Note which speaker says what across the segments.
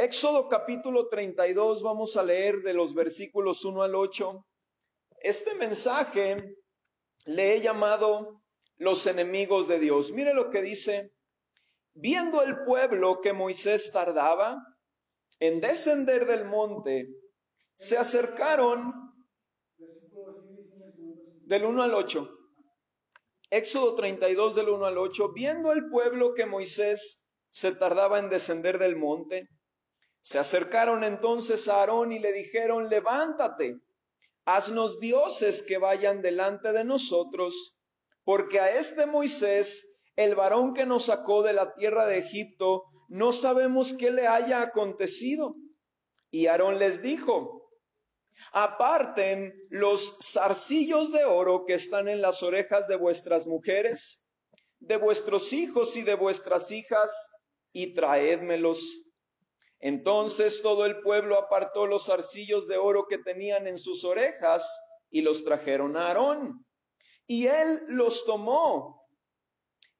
Speaker 1: Éxodo capítulo 32, vamos a leer de los versículos 1 al 8. Este mensaje le he llamado los enemigos de Dios. Mire lo que dice. Viendo el pueblo que Moisés tardaba en descender del monte, se acercaron del 1 al 8. Éxodo 32 del 1 al 8. Viendo el pueblo que Moisés se tardaba en descender del monte, se acercaron entonces a Aarón y le dijeron, levántate, haznos dioses que vayan delante de nosotros, porque a este Moisés, el varón que nos sacó de la tierra de Egipto, no sabemos qué le haya acontecido. Y Aarón les dijo, aparten los zarcillos de oro que están en las orejas de vuestras mujeres, de vuestros hijos y de vuestras hijas, y traédmelos entonces todo el pueblo apartó los arcillos de oro que tenían en sus orejas y los trajeron a Aarón. Y él los tomó.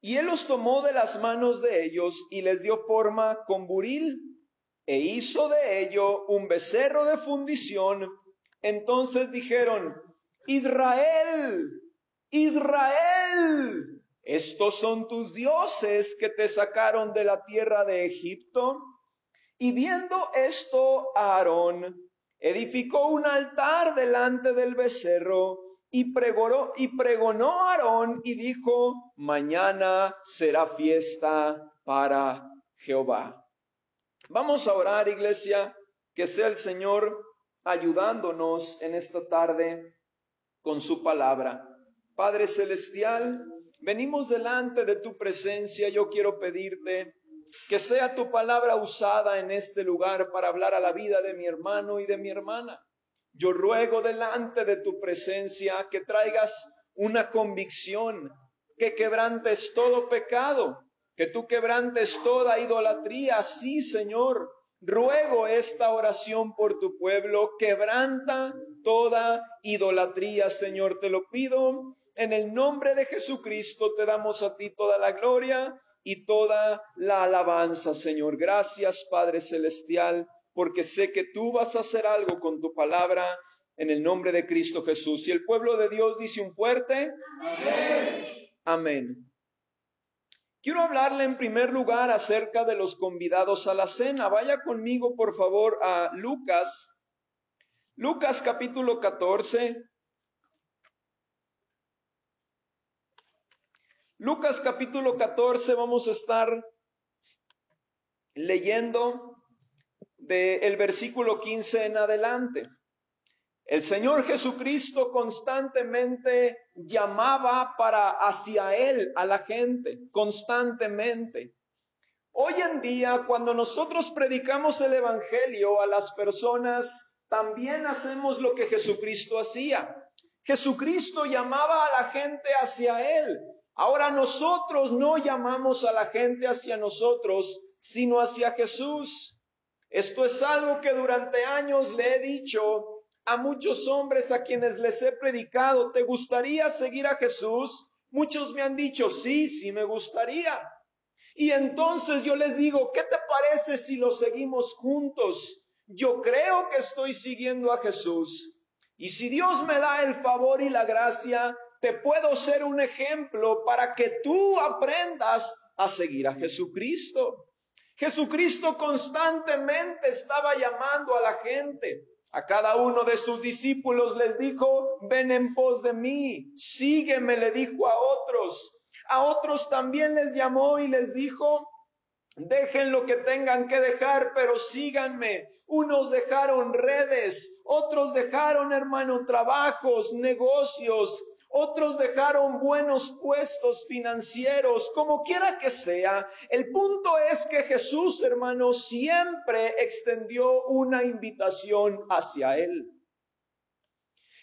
Speaker 1: Y él los tomó de las manos de ellos y les dio forma con buril e hizo de ello un becerro de fundición. Entonces dijeron, Israel, Israel, estos son tus dioses que te sacaron de la tierra de Egipto. Y viendo esto, Aarón edificó un altar delante del becerro y pregonó, y pregonó Aarón y dijo, mañana será fiesta para Jehová. Vamos a orar, iglesia, que sea el Señor ayudándonos en esta tarde con su palabra. Padre Celestial, venimos delante de tu presencia. Yo quiero pedirte que sea tu palabra usada en este lugar para hablar a la vida de mi hermano y de mi hermana. Yo ruego delante de tu presencia que traigas una convicción, que quebrantes todo pecado, que tú quebrantes toda idolatría. Sí, Señor, ruego esta oración por tu pueblo, quebranta toda idolatría, Señor, te lo pido. En el nombre de Jesucristo te damos a ti toda la gloria y toda la alabanza, Señor. Gracias, Padre Celestial, porque sé que tú vas a hacer algo con tu palabra en el nombre de Cristo Jesús. Y el pueblo de Dios dice un fuerte Amén. Amén. Quiero hablarle en primer lugar acerca de los convidados a la cena. Vaya conmigo, por favor, a Lucas. Lucas capítulo 14. Lucas capítulo 14 vamos a estar leyendo del versículo 15 en adelante. El Señor Jesucristo constantemente llamaba para hacia Él a la gente, constantemente. Hoy en día, cuando nosotros predicamos el Evangelio a las personas, también hacemos lo que Jesucristo hacía. Jesucristo llamaba a la gente hacia Él. Ahora nosotros no llamamos a la gente hacia nosotros, sino hacia Jesús. Esto es algo que durante años le he dicho a muchos hombres a quienes les he predicado. ¿Te gustaría seguir a Jesús? Muchos me han dicho, sí, sí me gustaría. Y entonces yo les digo, ¿qué te parece si lo seguimos juntos? Yo creo que estoy siguiendo a Jesús. Y si Dios me da el favor y la gracia, te puedo ser un ejemplo para que tú aprendas a seguir a Jesucristo. Jesucristo constantemente estaba llamando a la gente. A cada uno de sus discípulos les dijo, ven en pos de mí, sígueme, le dijo a otros. A otros también les llamó y les dijo, Dejen lo que tengan que dejar, pero síganme. Unos dejaron redes, otros dejaron, hermano, trabajos, negocios, otros dejaron buenos puestos financieros, como quiera que sea. El punto es que Jesús, hermano, siempre extendió una invitación hacia él.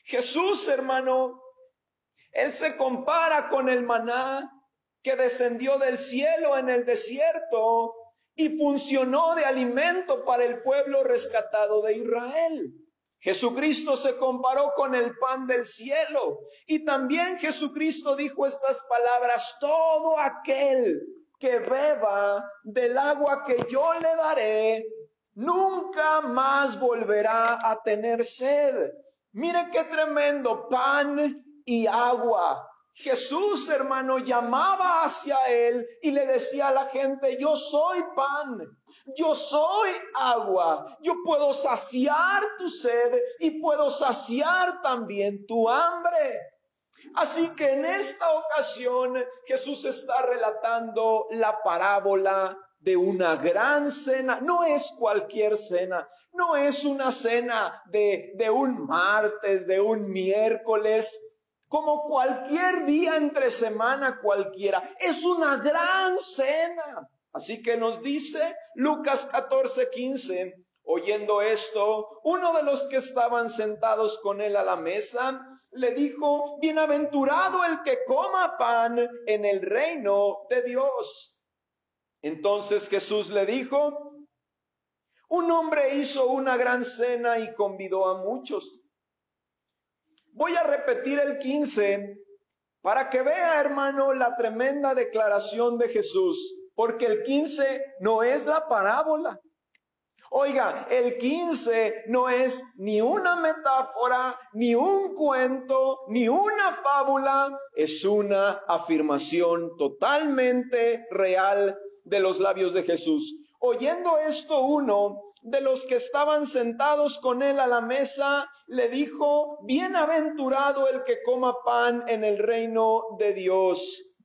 Speaker 1: Jesús, hermano, él se compara con el maná que descendió del cielo en el desierto y funcionó de alimento para el pueblo rescatado de Israel. Jesucristo se comparó con el pan del cielo y también Jesucristo dijo estas palabras, todo aquel que beba del agua que yo le daré, nunca más volverá a tener sed. Mire qué tremendo pan y agua. Jesús, hermano, llamaba hacia él y le decía a la gente, yo soy pan, yo soy agua, yo puedo saciar tu sed y puedo saciar también tu hambre. Así que en esta ocasión Jesús está relatando la parábola de una gran cena. No es cualquier cena, no es una cena de, de un martes, de un miércoles, como cualquier día entre semana cualquiera. Es una gran cena. Así que nos dice Lucas 14, 15, oyendo esto, uno de los que estaban sentados con él a la mesa le dijo, bienaventurado el que coma pan en el reino de Dios. Entonces Jesús le dijo, un hombre hizo una gran cena y convidó a muchos. Voy a repetir el 15 para que vea, hermano, la tremenda declaración de Jesús, porque el 15 no es la parábola. Oiga, el 15 no es ni una metáfora, ni un cuento, ni una fábula, es una afirmación totalmente real de los labios de Jesús. Oyendo esto uno de los que estaban sentados con él a la mesa le dijo, bienaventurado el que coma pan en el reino de Dios.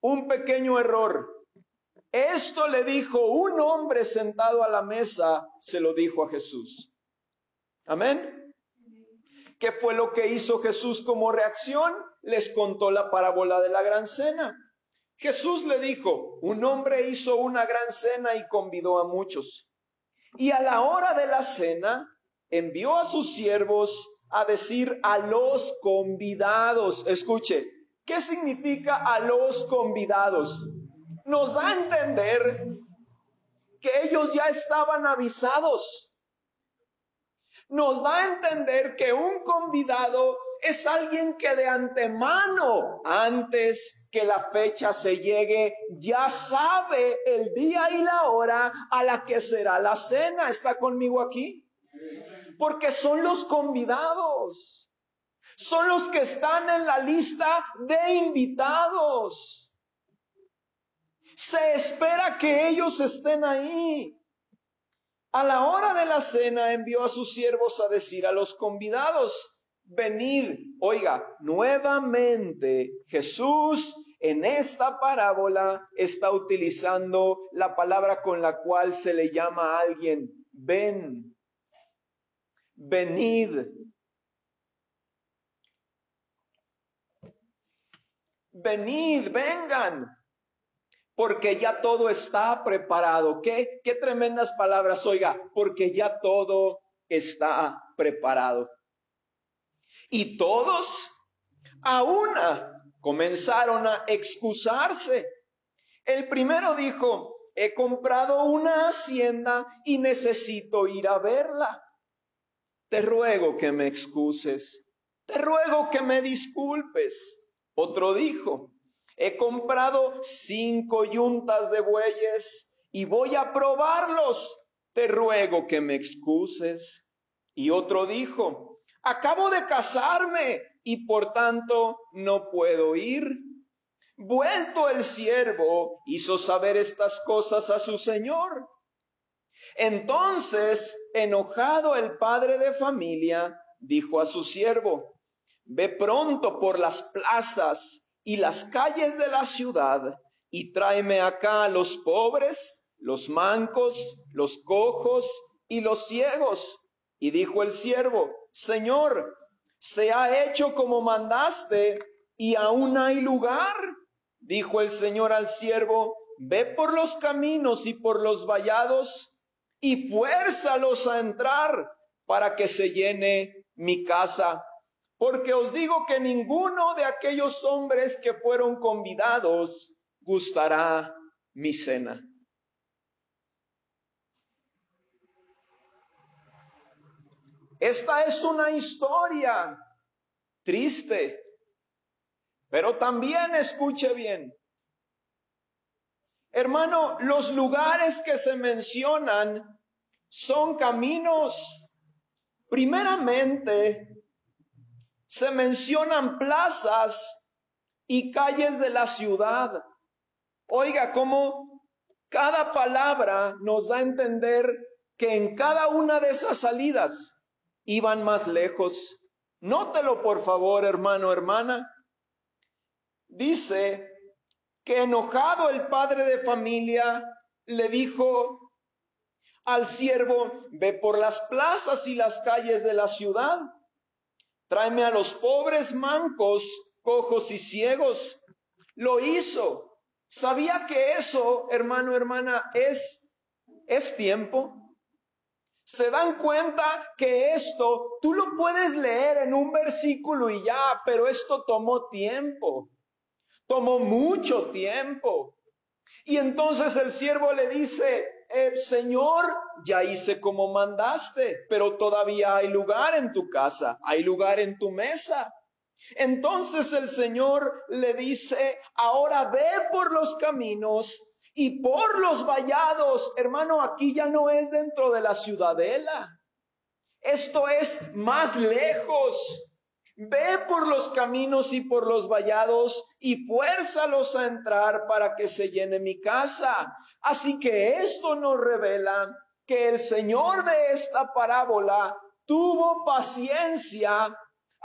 Speaker 1: Un pequeño error. Esto le dijo un hombre sentado a la mesa, se lo dijo a Jesús. Amén. ¿Qué fue lo que hizo Jesús como reacción? Les contó la parábola de la gran cena. Jesús le dijo, un hombre hizo una gran cena y convidó a muchos. Y a la hora de la cena envió a sus siervos a decir a los convidados, escuche, ¿qué significa a los convidados? Nos da a entender que ellos ya estaban avisados nos da a entender que un convidado es alguien que de antemano, antes que la fecha se llegue, ya sabe el día y la hora a la que será la cena. ¿Está conmigo aquí? Porque son los convidados. Son los que están en la lista de invitados. Se espera que ellos estén ahí. A la hora de la cena envió a sus siervos a decir a los convidados, venid, oiga, nuevamente Jesús en esta parábola está utilizando la palabra con la cual se le llama a alguien, ven, venid. Venid, vengan porque ya todo está preparado. ¿Qué? Qué tremendas palabras, oiga, porque ya todo está preparado. Y todos a una comenzaron a excusarse. El primero dijo, he comprado una hacienda y necesito ir a verla. Te ruego que me excuses. Te ruego que me disculpes. Otro dijo, He comprado cinco yuntas de bueyes y voy a probarlos. Te ruego que me excuses. Y otro dijo, acabo de casarme y por tanto no puedo ir. Vuelto el siervo, hizo saber estas cosas a su señor. Entonces, enojado el padre de familia, dijo a su siervo, ve pronto por las plazas y las calles de la ciudad y tráeme acá a los pobres, los mancos, los cojos y los ciegos. Y dijo el siervo, Señor, se ha hecho como mandaste y aún hay lugar. Dijo el Señor al siervo, ve por los caminos y por los vallados y fuérzalos a entrar para que se llene mi casa porque os digo que ninguno de aquellos hombres que fueron convidados gustará mi cena. Esta es una historia triste, pero también escuche bien. Hermano, los lugares que se mencionan son caminos. Primeramente, se mencionan plazas y calles de la ciudad. Oiga, cómo cada palabra nos da a entender que en cada una de esas salidas iban más lejos. Nótelo por favor, hermano, hermana. Dice que enojado el padre de familia le dijo al siervo, ve por las plazas y las calles de la ciudad, tráeme a los pobres mancos, cojos y ciegos. Lo hizo. ¿Sabía que eso, hermano, hermana, es, es tiempo? Se dan cuenta que esto tú lo puedes leer en un versículo y ya, pero esto tomó tiempo, tomó mucho tiempo. Y entonces el siervo le dice, eh, Señor, ya hice como mandaste, pero todavía hay lugar en tu casa, hay lugar en tu mesa. Entonces el Señor le dice, ahora ve por los caminos y por los vallados, hermano, aquí ya no es dentro de la ciudadela. Esto es más lejos. Ve por los caminos y por los vallados y fuérzalos a entrar para que se llene mi casa. Así que esto nos revela que el Señor de esta parábola tuvo paciencia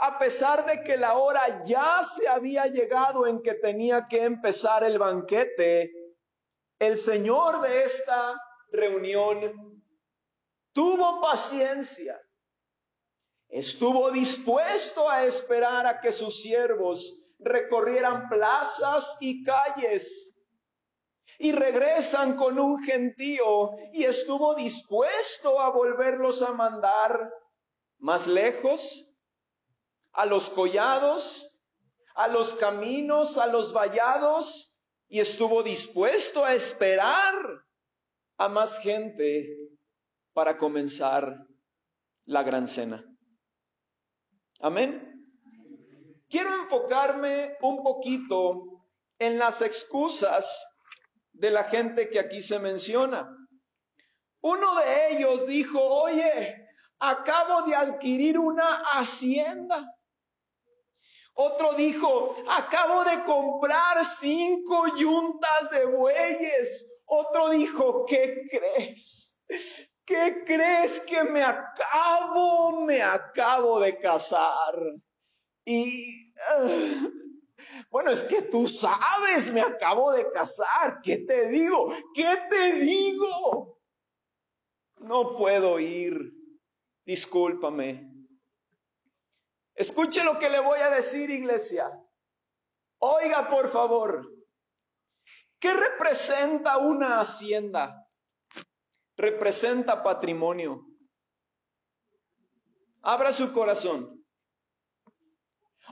Speaker 1: a pesar de que la hora ya se había llegado en que tenía que empezar el banquete el Señor de esta reunión tuvo paciencia, estuvo dispuesto a esperar a que sus siervos recorrieran plazas y calles y regresan con un gentío y estuvo dispuesto a volverlos a mandar más lejos, a los collados, a los caminos, a los vallados, y estuvo dispuesto a esperar a más gente para comenzar la gran cena. Amén. Quiero enfocarme un poquito en las excusas de la gente que aquí se menciona. Uno de ellos dijo, oye, acabo de adquirir una hacienda otro dijo, acabo de comprar cinco yuntas de bueyes. Otro dijo, ¿qué crees? ¿Qué crees que me acabo, me acabo de casar? Y, ah, bueno, es que tú sabes, me acabo de casar. ¿Qué te digo? ¿Qué te digo? No puedo ir. Discúlpame. Escuche lo que le voy a decir, iglesia. Oiga, por favor. ¿Qué representa una hacienda? Representa patrimonio. Abra su corazón.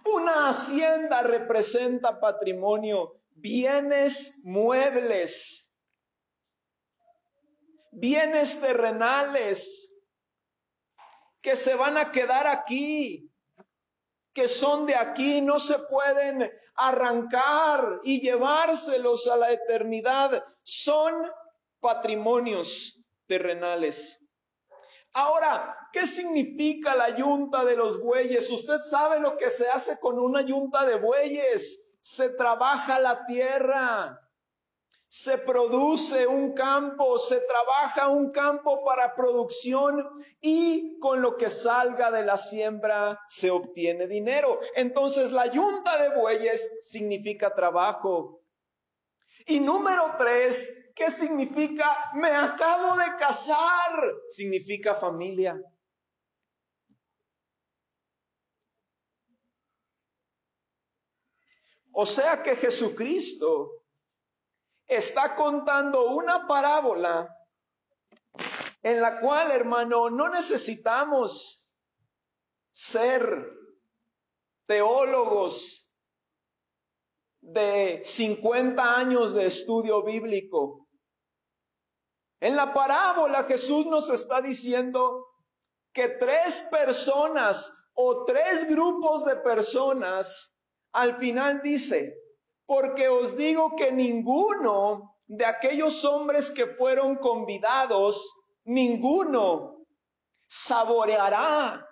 Speaker 1: Una hacienda representa patrimonio, bienes muebles, bienes terrenales que se van a quedar aquí, que son de aquí no se pueden arrancar y llevárselos a la eternidad. Son patrimonios terrenales. Ahora, ¿qué significa la yunta de los bueyes? Usted sabe lo que se hace con una yunta de bueyes. Se trabaja la tierra se produce un campo, se trabaja un campo para producción y con lo que salga de la siembra se obtiene dinero. Entonces la yunta de bueyes significa trabajo. Y número tres, ¿qué significa? Me acabo de casar. Significa familia. O sea que Jesucristo está contando una parábola en la cual, hermano, no necesitamos ser teólogos de 50 años de estudio bíblico. En la parábola Jesús nos está diciendo que tres personas o tres grupos de personas al final dice, porque os digo que ninguno de aquellos hombres que fueron convidados ninguno saboreará,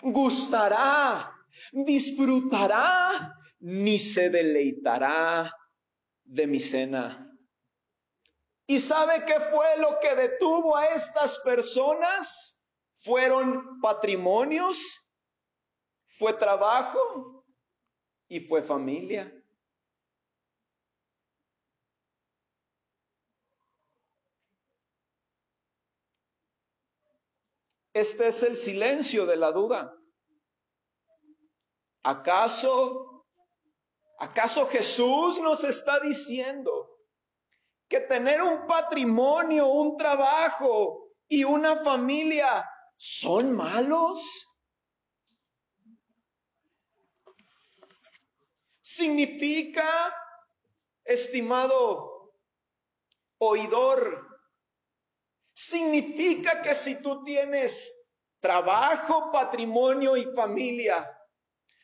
Speaker 1: gustará, disfrutará, ni se deleitará de mi cena. ¿Y sabe qué fue lo que detuvo a estas personas? Fueron patrimonios, fue trabajo y fue familia. Este es el silencio de la duda. ¿Acaso, acaso Jesús nos está diciendo que tener un patrimonio, un trabajo y una familia son malos? Significa, estimado oidor, Significa que si tú tienes trabajo, patrimonio y familia,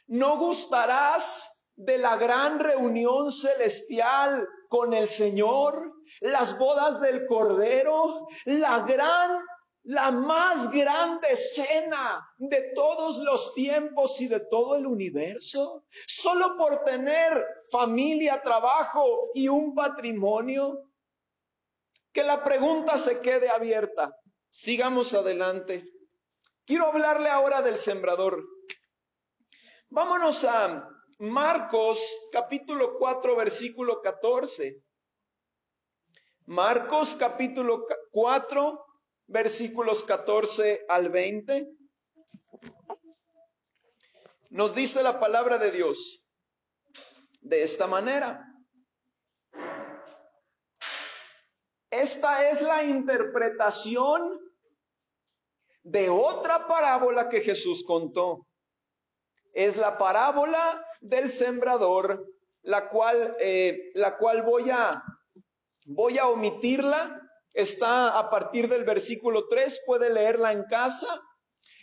Speaker 1: no gustarás de la gran reunión celestial con el Señor, las bodas del Cordero, la gran, la más grande cena de todos los tiempos y de todo el universo, solo por tener familia, trabajo y un patrimonio que la pregunta se quede abierta. Sigamos adelante. Quiero hablarle ahora del sembrador. Vámonos a Marcos capítulo 4 versículo 14. Marcos capítulo 4 versículos 14 al 20. Nos dice la palabra de Dios de esta manera. Esta es la interpretación de otra parábola que Jesús contó. Es la parábola del sembrador, la cual, eh, la cual voy a, voy a omitirla. Está a partir del versículo 3, puede leerla en casa.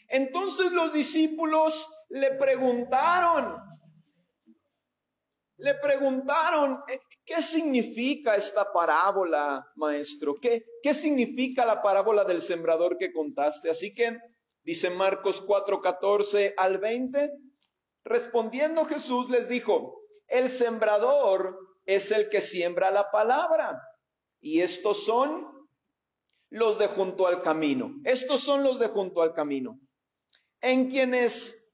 Speaker 1: Entonces los discípulos le preguntaron, le preguntaron, eh, ¿qué significa esta parábola, maestro? ¿Qué, ¿Qué significa la parábola del sembrador que contaste? Así que dice Marcos 4, 14 al 20, respondiendo Jesús les dijo, el sembrador es el que siembra la palabra. Y estos son los de junto al camino. Estos son los de junto al camino. En quienes,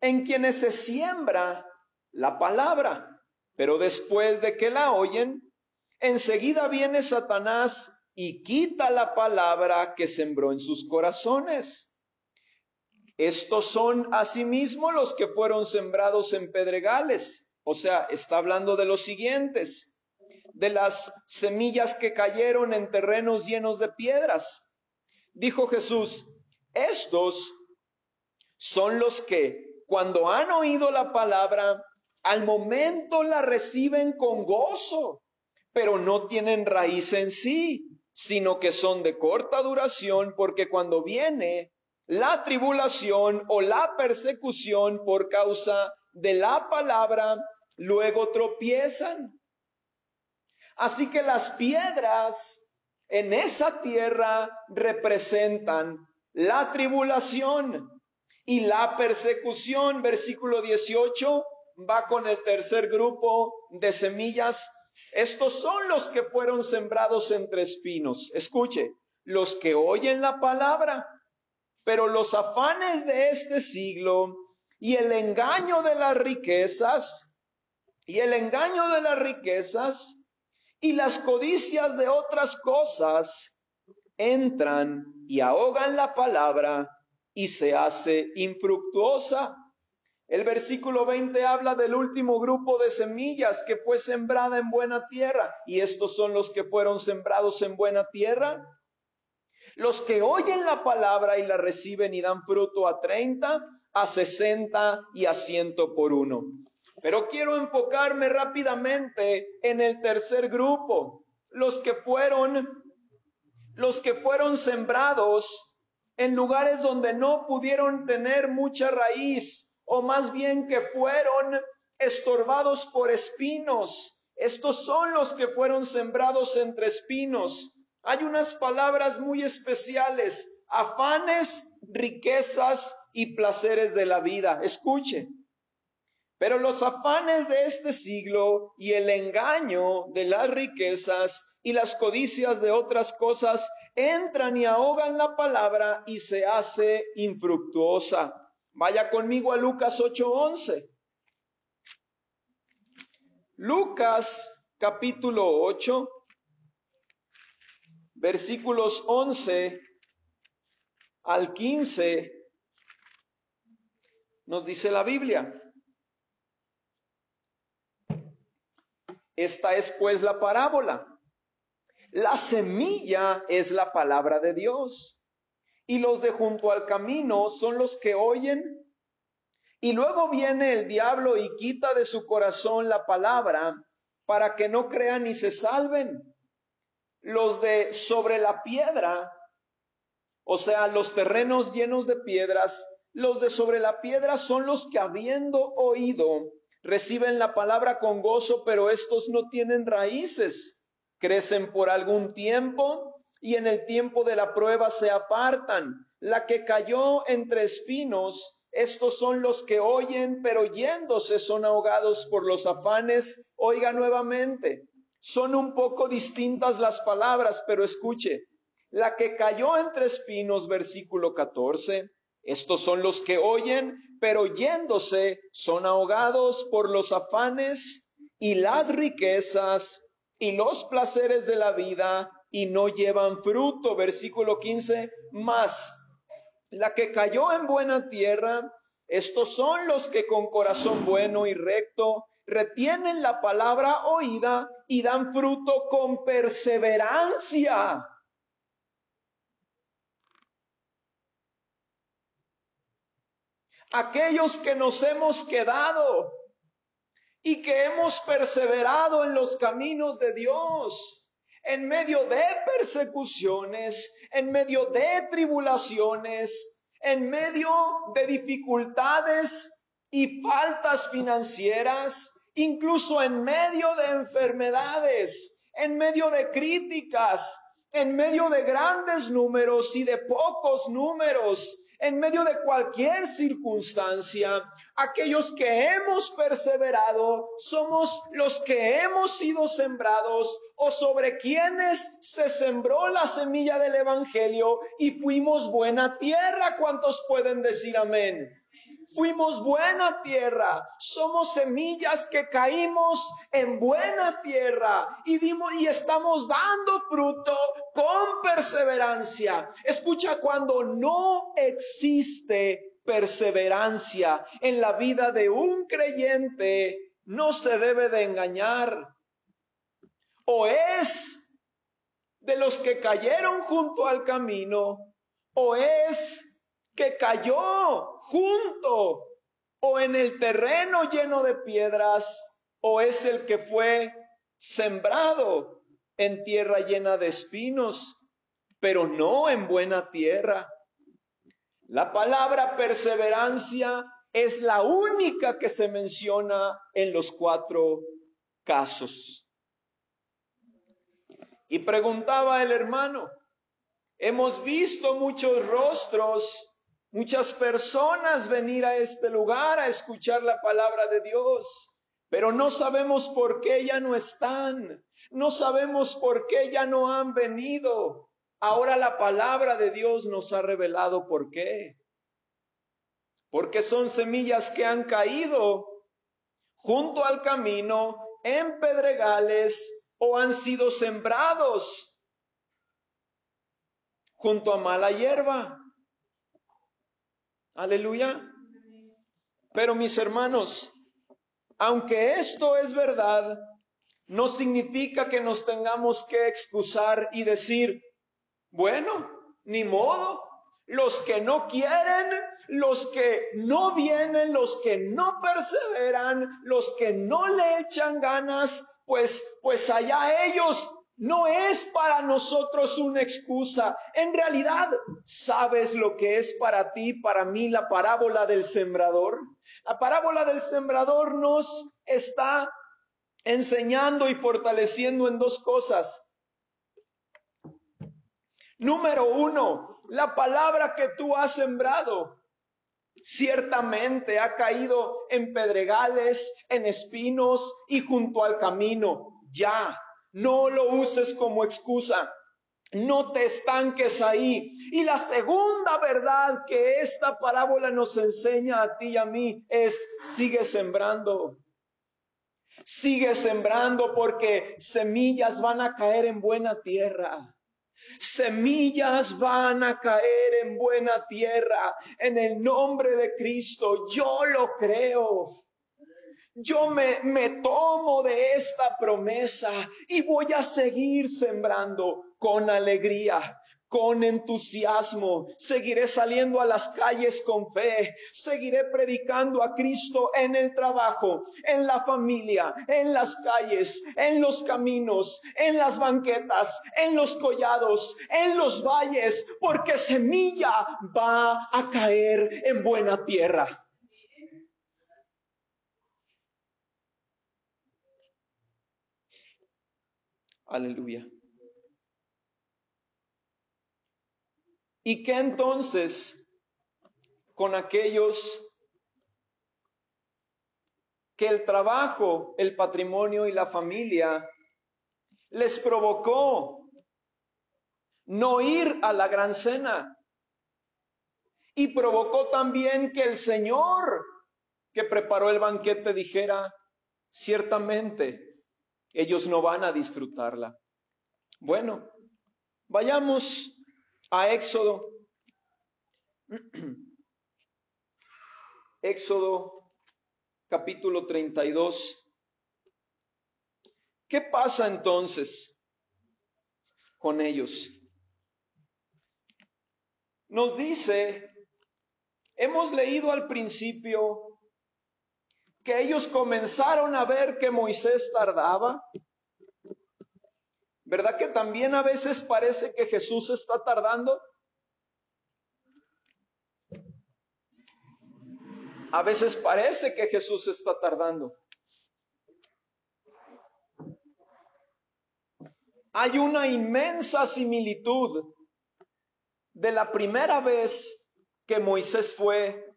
Speaker 1: en quienes se siembra la palabra. Pero después de que la oyen, enseguida viene Satanás y quita la palabra que sembró en sus corazones. Estos son asimismo los que fueron sembrados en pedregales. O sea, está hablando de los siguientes, de las semillas que cayeron en terrenos llenos de piedras. Dijo Jesús, estos son los que cuando han oído la palabra al momento la reciben con gozo, pero no tienen raíz en sí, sino que son de corta duración porque cuando viene la tribulación o la persecución por causa de la palabra, luego tropiezan. Así que las piedras en esa tierra representan la tribulación y la persecución, versículo 18, va con el tercer grupo de semillas. Estos son los que fueron sembrados entre espinos. Escuche, los que oyen la palabra, pero los afanes de este siglo y el engaño de las riquezas, y el engaño de las riquezas y las codicias de otras cosas entran y ahogan la palabra y se hace infructuosa. El versículo 20 habla del último grupo de semillas que fue sembrada en buena tierra. Y estos son los que fueron sembrados en buena tierra. Los que oyen la palabra y la reciben y dan fruto a 30, a 60 y a 100 por uno. Pero quiero enfocarme rápidamente en el tercer grupo. Los que fueron, los que fueron sembrados en lugares donde no pudieron tener mucha raíz o más bien que fueron estorbados por espinos. Estos son los que fueron sembrados entre espinos. hay unas palabras muy especiales, afanes, riquezas y placeres de la vida. Escuche. Pero los afanes de este siglo y el engaño de las riquezas y las codicias de otras cosas entran y ahogan la palabra y se hace infructuosa. Vaya conmigo a Lucas 8:11. Lucas capítulo 8, versículos 11 al 15, nos dice la Biblia. Esta es pues la parábola. La semilla es la palabra de Dios. Y los de junto al camino son los que oyen. Y luego viene el diablo y quita de su corazón la palabra para que no crean ni se salven los de sobre la piedra, o sea, los terrenos llenos de piedras, los de sobre la piedra son los que habiendo oído, reciben la palabra con gozo, pero estos no tienen raíces, crecen por algún tiempo y en el tiempo de la prueba se apartan. La que cayó entre espinos, estos son los que oyen, pero yéndose son ahogados por los afanes. Oiga nuevamente, son un poco distintas las palabras, pero escuche, la que cayó entre espinos, versículo 14, estos son los que oyen, pero yéndose son ahogados por los afanes y las riquezas y los placeres de la vida y no llevan fruto. Versículo 15, más la que cayó en buena tierra, estos son los que con corazón bueno y recto retienen la palabra oída y dan fruto con perseverancia. Aquellos que nos hemos quedado y que hemos perseverado en los caminos de Dios, en medio de persecuciones, en medio de tribulaciones, en medio de dificultades y faltas financieras, incluso en medio de enfermedades, en medio de críticas, en medio de grandes números y de pocos números, en medio de cualquier circunstancia, aquellos que hemos perseverado somos los que hemos sido sembrados o sobre quienes se sembró la semilla del Evangelio y fuimos buena tierra. ¿Cuántos pueden decir amén? Fuimos buena tierra, somos semillas que caímos en buena tierra y dimos y estamos dando fruto con perseverancia. Escucha cuando no existe perseverancia en la vida de un creyente, no se debe de engañar. O es de los que cayeron junto al camino, o es que cayó junto o en el terreno lleno de piedras o es el que fue sembrado en tierra llena de espinos, pero no en buena tierra. La palabra perseverancia es la única que se menciona en los cuatro casos. Y preguntaba el hermano, hemos visto muchos rostros muchas personas venir a este lugar a escuchar la palabra de Dios, pero no sabemos por qué ya no están, no sabemos por qué ya no han venido. Ahora la palabra de Dios nos ha revelado por qué. Porque son semillas que han caído junto al camino, en pedregales o han sido sembrados junto a mala hierba. Aleluya. Pero mis hermanos, aunque esto es verdad, no significa que nos tengamos que excusar y decir, bueno, ni modo, los que no quieren, los que no vienen, los que no perseveran, los que no le echan ganas, pues, pues allá ellos, no es para nosotros una excusa. En realidad, ¿sabes lo que es para ti, para mí, la parábola del sembrador? La parábola del sembrador nos está enseñando y fortaleciendo en dos cosas. Número uno, la palabra que tú has sembrado ciertamente ha caído en pedregales, en espinos y junto al camino. Ya, no lo uses como excusa. No te estanques ahí. Y la segunda verdad que esta parábola nos enseña a ti y a mí es sigue sembrando. Sigue sembrando porque semillas van a caer en buena tierra. Semillas van a caer en buena tierra en el nombre de Cristo. Yo lo creo. Yo me, me tomo de esta promesa y voy a seguir sembrando con alegría, con entusiasmo. Seguiré saliendo a las calles con fe. Seguiré predicando a Cristo en el trabajo, en la familia, en las calles, en los caminos, en las banquetas, en los collados, en los valles, porque semilla va a caer en buena tierra. Aleluya. ¿Y qué entonces con aquellos que el trabajo, el patrimonio y la familia les provocó no ir a la gran cena? Y provocó también que el Señor que preparó el banquete dijera, ciertamente, ellos no van a disfrutarla. Bueno, vayamos a Éxodo. Éxodo capítulo 32. ¿Qué pasa entonces con ellos? Nos dice, hemos leído al principio que ellos comenzaron a ver que Moisés tardaba ¿Verdad que también a veces parece que Jesús está tardando? A veces parece que Jesús está tardando. Hay una inmensa similitud de la primera vez que Moisés fue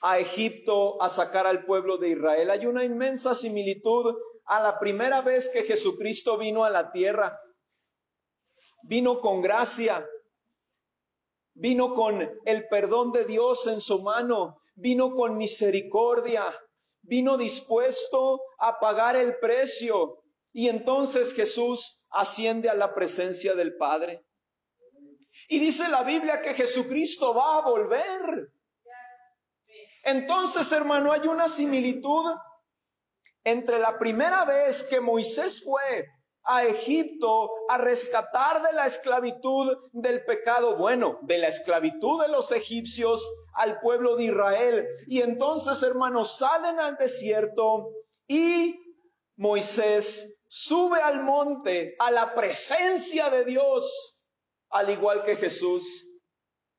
Speaker 1: a Egipto a sacar al pueblo de Israel. Hay una inmensa similitud a la primera vez que Jesucristo vino a la tierra. Vino con gracia, vino con el perdón de Dios en su mano, vino con misericordia, vino dispuesto a pagar el precio. Y entonces Jesús asciende a la presencia del Padre. Y dice la Biblia que Jesucristo va a volver. Entonces, hermano, hay una similitud entre la primera vez que Moisés fue a Egipto a rescatar de la esclavitud del pecado, bueno, de la esclavitud de los egipcios al pueblo de Israel. Y entonces, hermanos, salen al desierto y Moisés sube al monte a la presencia de Dios, al igual que Jesús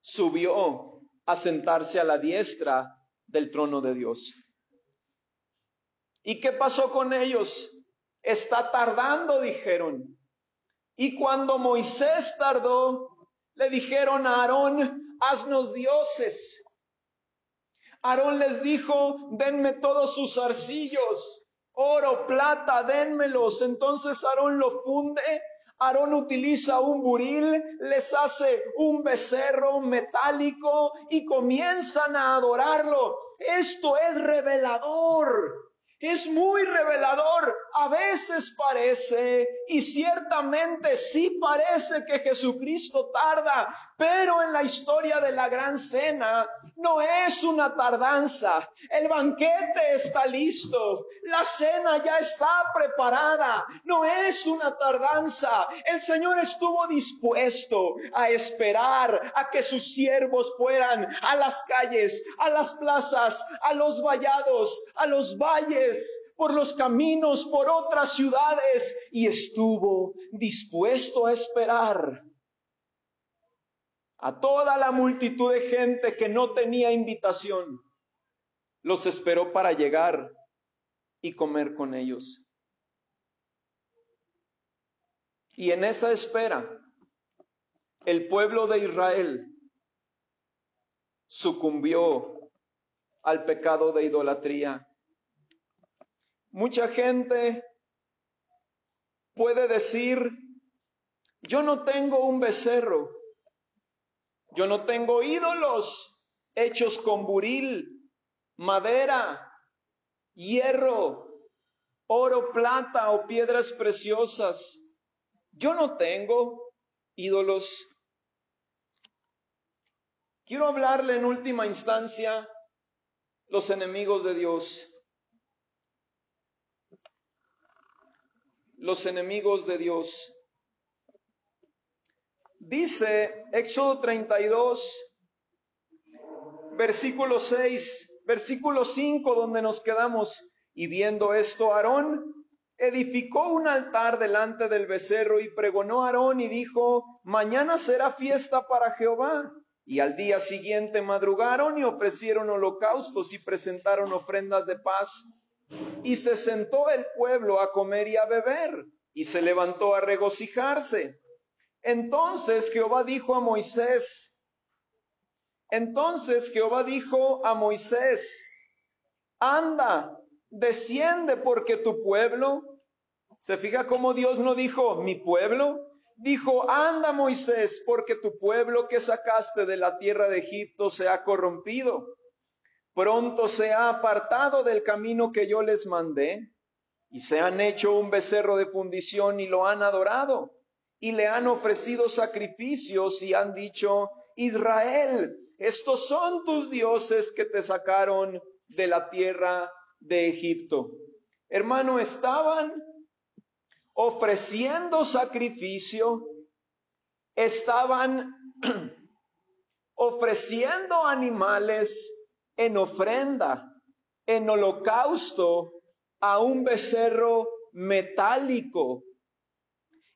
Speaker 1: subió a sentarse a la diestra del trono de Dios. ¿Y qué pasó con ellos? Está tardando, dijeron. Y cuando Moisés tardó, le dijeron a Aarón, haznos dioses. Aarón les dijo, denme todos sus arcillos, oro, plata, denmelos. Entonces Aarón lo funde Aarón utiliza un buril, les hace un becerro metálico y comienzan a adorarlo. Esto es revelador es muy revelador. A veces parece, y ciertamente sí parece que Jesucristo tarda, pero en la historia de la gran cena no es una tardanza. El banquete está listo. La cena ya está preparada. No es una tardanza. El Señor estuvo dispuesto a esperar a que sus siervos fueran a las calles, a las plazas, a los vallados, a los valles por los caminos, por otras ciudades, y estuvo dispuesto a esperar a toda la multitud de gente que no tenía invitación. Los esperó para llegar y comer con ellos. Y en esa espera, el pueblo de Israel sucumbió al pecado de idolatría. Mucha gente puede decir, yo no tengo un becerro, yo no tengo ídolos hechos con buril, madera, hierro, oro, plata o piedras preciosas. Yo no tengo ídolos. Quiero hablarle en última instancia los enemigos de Dios. Los enemigos de Dios. Dice Éxodo 32, versículo 6, versículo 5, donde nos quedamos. Y viendo esto, Aarón edificó un altar delante del becerro y pregonó a Aarón y dijo, mañana será fiesta para Jehová. Y al día siguiente madrugaron y ofrecieron holocaustos y presentaron ofrendas de paz. Y se sentó el pueblo a comer y a beber, y se levantó a regocijarse. Entonces Jehová dijo a Moisés, entonces Jehová dijo a Moisés, anda, desciende porque tu pueblo, se fija cómo Dios no dijo mi pueblo, dijo, anda Moisés porque tu pueblo que sacaste de la tierra de Egipto se ha corrompido, pronto se ha apartado del camino que yo les mandé y se han hecho un becerro de fundición y lo han adorado y le han ofrecido sacrificios y han dicho, Israel, estos son tus dioses que te sacaron de la tierra de Egipto. Hermano, estaban ofreciendo sacrificio, estaban ofreciendo animales en ofrenda, en holocausto a un becerro metálico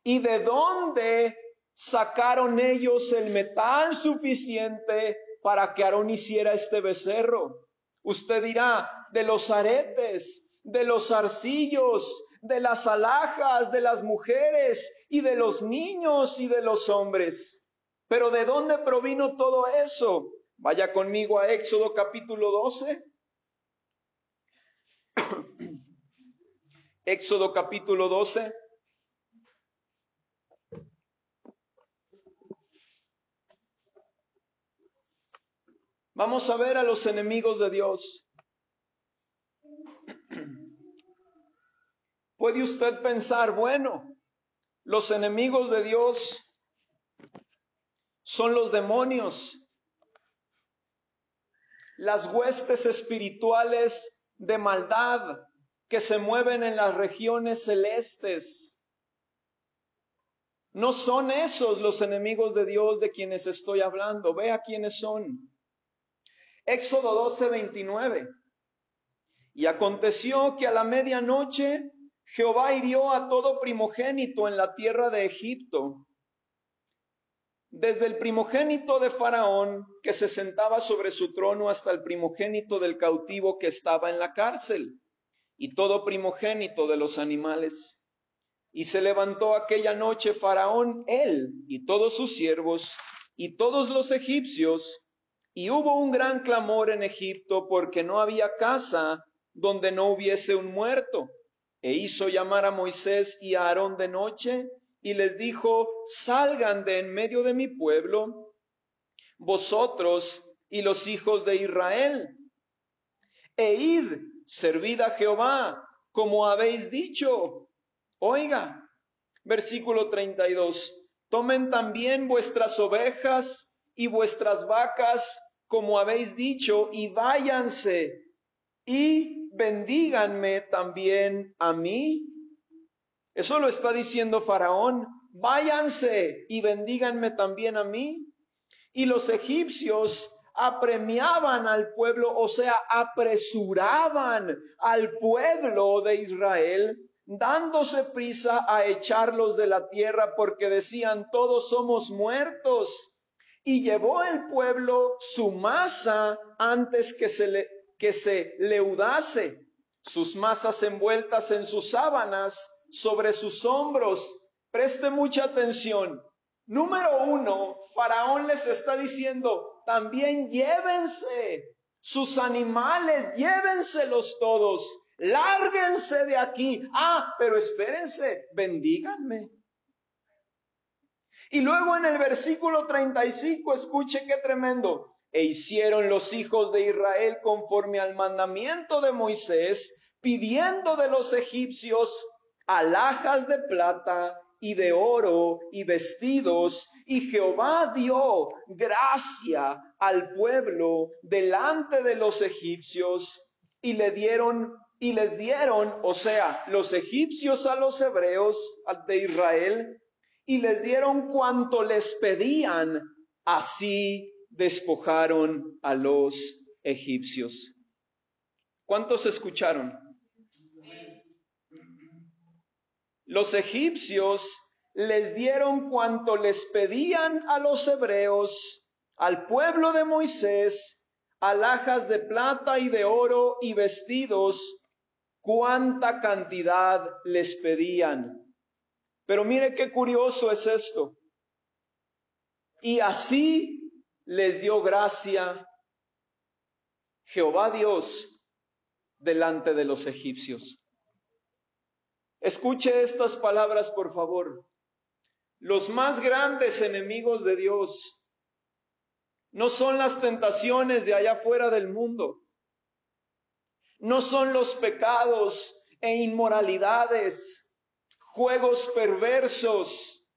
Speaker 1: ¿Y de dónde sacaron ellos el metal suficiente para que Aarón hiciera este becerro? Usted dirá, de los aretes, de los arcillos, de las alhajas, de las mujeres y de los niños y de los hombres. Pero ¿de dónde provino todo eso? Vaya conmigo a Éxodo capítulo 12. Éxodo capítulo 12. Vamos a ver a los enemigos de Dios. Puede usted pensar, bueno, los enemigos de Dios son los demonios, las huestes espirituales de maldad que se mueven en las regiones celestes. No son esos los enemigos de Dios de quienes estoy hablando. Vea quiénes son. Éxodo 12, 29. Y aconteció que a la medianoche Jehová hirió a todo primogénito en la tierra de Egipto, desde el primogénito de Faraón que se sentaba sobre su trono hasta el primogénito del cautivo que estaba en la cárcel, y todo primogénito de los animales. Y se levantó aquella noche Faraón, él y todos sus siervos, y todos los egipcios, y hubo un gran clamor en Egipto porque no había casa donde no hubiese un muerto. E hizo llamar a Moisés y a Aarón de noche y les dijo, salgan de en medio de mi pueblo, vosotros y los hijos de Israel, e id, servid a Jehová, como habéis dicho. Oiga, versículo 32, tomen también vuestras ovejas y vuestras vacas como habéis dicho, y váyanse y bendíganme también a mí. Eso lo está diciendo Faraón. Váyanse y bendíganme también a mí. Y los egipcios apremiaban al pueblo, o sea, apresuraban al pueblo de Israel, dándose prisa a echarlos de la tierra porque decían, todos somos muertos y llevó el pueblo su masa antes que se, le, que se leudase, sus masas envueltas en sus sábanas sobre sus hombros. Preste mucha atención. Número uno, Faraón les está diciendo, también llévense sus animales, llévenselos todos, lárguense de aquí. Ah, pero espérense, bendíganme. Y luego en el versículo 35, escuche qué tremendo. E hicieron los hijos de Israel conforme al mandamiento de Moisés, pidiendo de los egipcios alhajas de plata y de oro y vestidos, y Jehová dio gracia al pueblo delante de los egipcios, y le dieron y les dieron, o sea, los egipcios a los hebreos de Israel, y les dieron cuanto les pedían, así despojaron a los egipcios. ¿Cuántos escucharon? Los egipcios les dieron cuanto les pedían a los hebreos, al pueblo de Moisés, alhajas de plata y de oro y vestidos, cuánta cantidad les pedían. Pero mire qué curioso es esto. Y así les dio gracia Jehová Dios delante de los egipcios. Escuche estas palabras, por favor. Los más grandes enemigos de Dios no son las tentaciones de allá fuera del mundo, no son los pecados e inmoralidades, juegos perversos,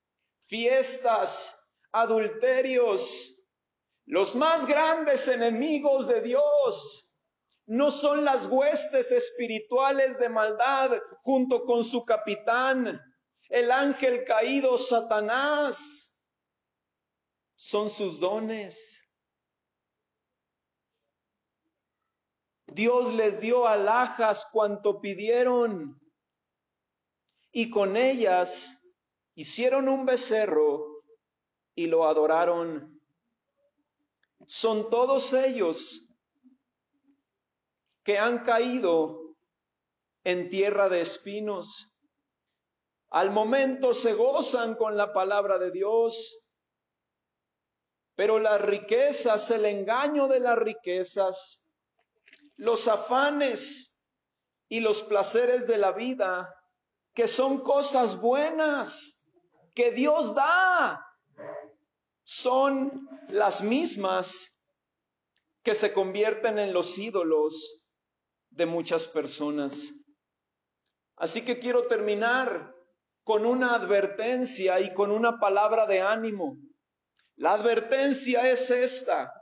Speaker 1: fiestas, adulterios. Los más grandes enemigos de Dios no son las huestes espirituales de maldad junto con su capitán, el ángel caído Satanás. Son sus dones. Dios les dio alhajas cuanto pidieron y con ellas hicieron un becerro y lo adoraron. Son todos ellos que han caído en tierra de espinos. Al momento se gozan con la palabra de Dios, pero las riquezas, el engaño de las riquezas, los afanes y los placeres de la vida, que son cosas buenas que Dios da, son las mismas que se convierten en los ídolos de muchas personas. Así que quiero terminar con una advertencia y con una palabra de ánimo. La advertencia es esta.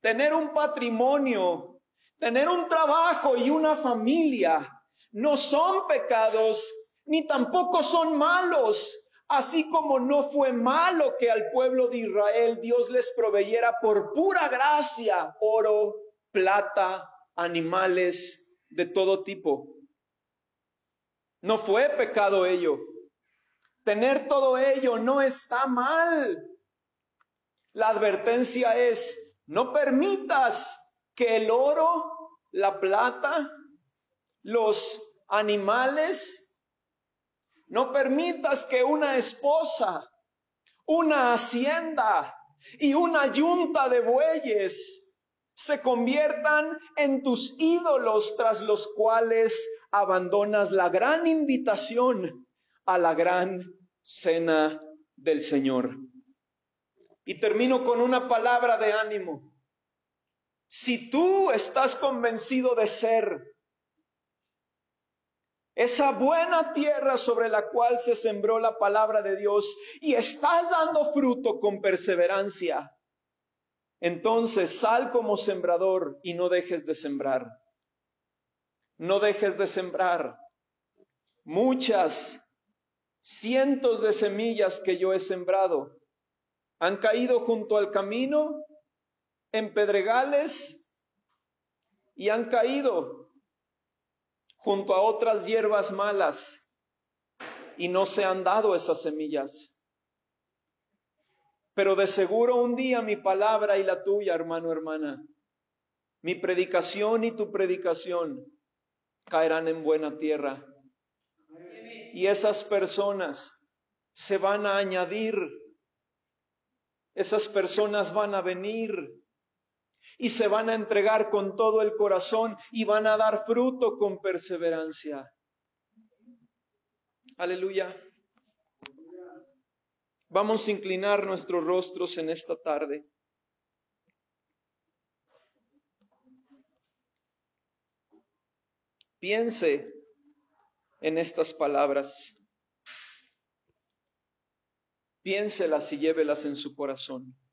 Speaker 1: Tener un patrimonio, tener un trabajo y una familia no son pecados ni tampoco son malos, así como no fue malo que al pueblo de Israel Dios les proveyera por pura gracia oro, plata, animales de todo tipo. No fue pecado ello. Tener todo ello no está mal. La advertencia es, no permitas que el oro, la plata, los animales, no permitas que una esposa, una hacienda y una yunta de bueyes se conviertan en tus ídolos tras los cuales abandonas la gran invitación a la gran cena del Señor. Y termino con una palabra de ánimo. Si tú estás convencido de ser esa buena tierra sobre la cual se sembró la palabra de Dios y estás dando fruto con perseverancia, entonces sal como sembrador y no dejes de sembrar. No dejes de sembrar. Muchas, cientos de semillas que yo he sembrado han caído junto al camino, en pedregales, y han caído junto a otras hierbas malas, y no se han dado esas semillas. Pero de seguro un día mi palabra y la tuya, hermano, hermana, mi predicación y tu predicación caerán en buena tierra. Y esas personas se van a añadir. Esas personas van a venir y se van a entregar con todo el corazón y van a dar fruto con perseverancia. Aleluya. Vamos a inclinar nuestros rostros en esta tarde. Piense en estas palabras. Piénselas y llévelas en su corazón.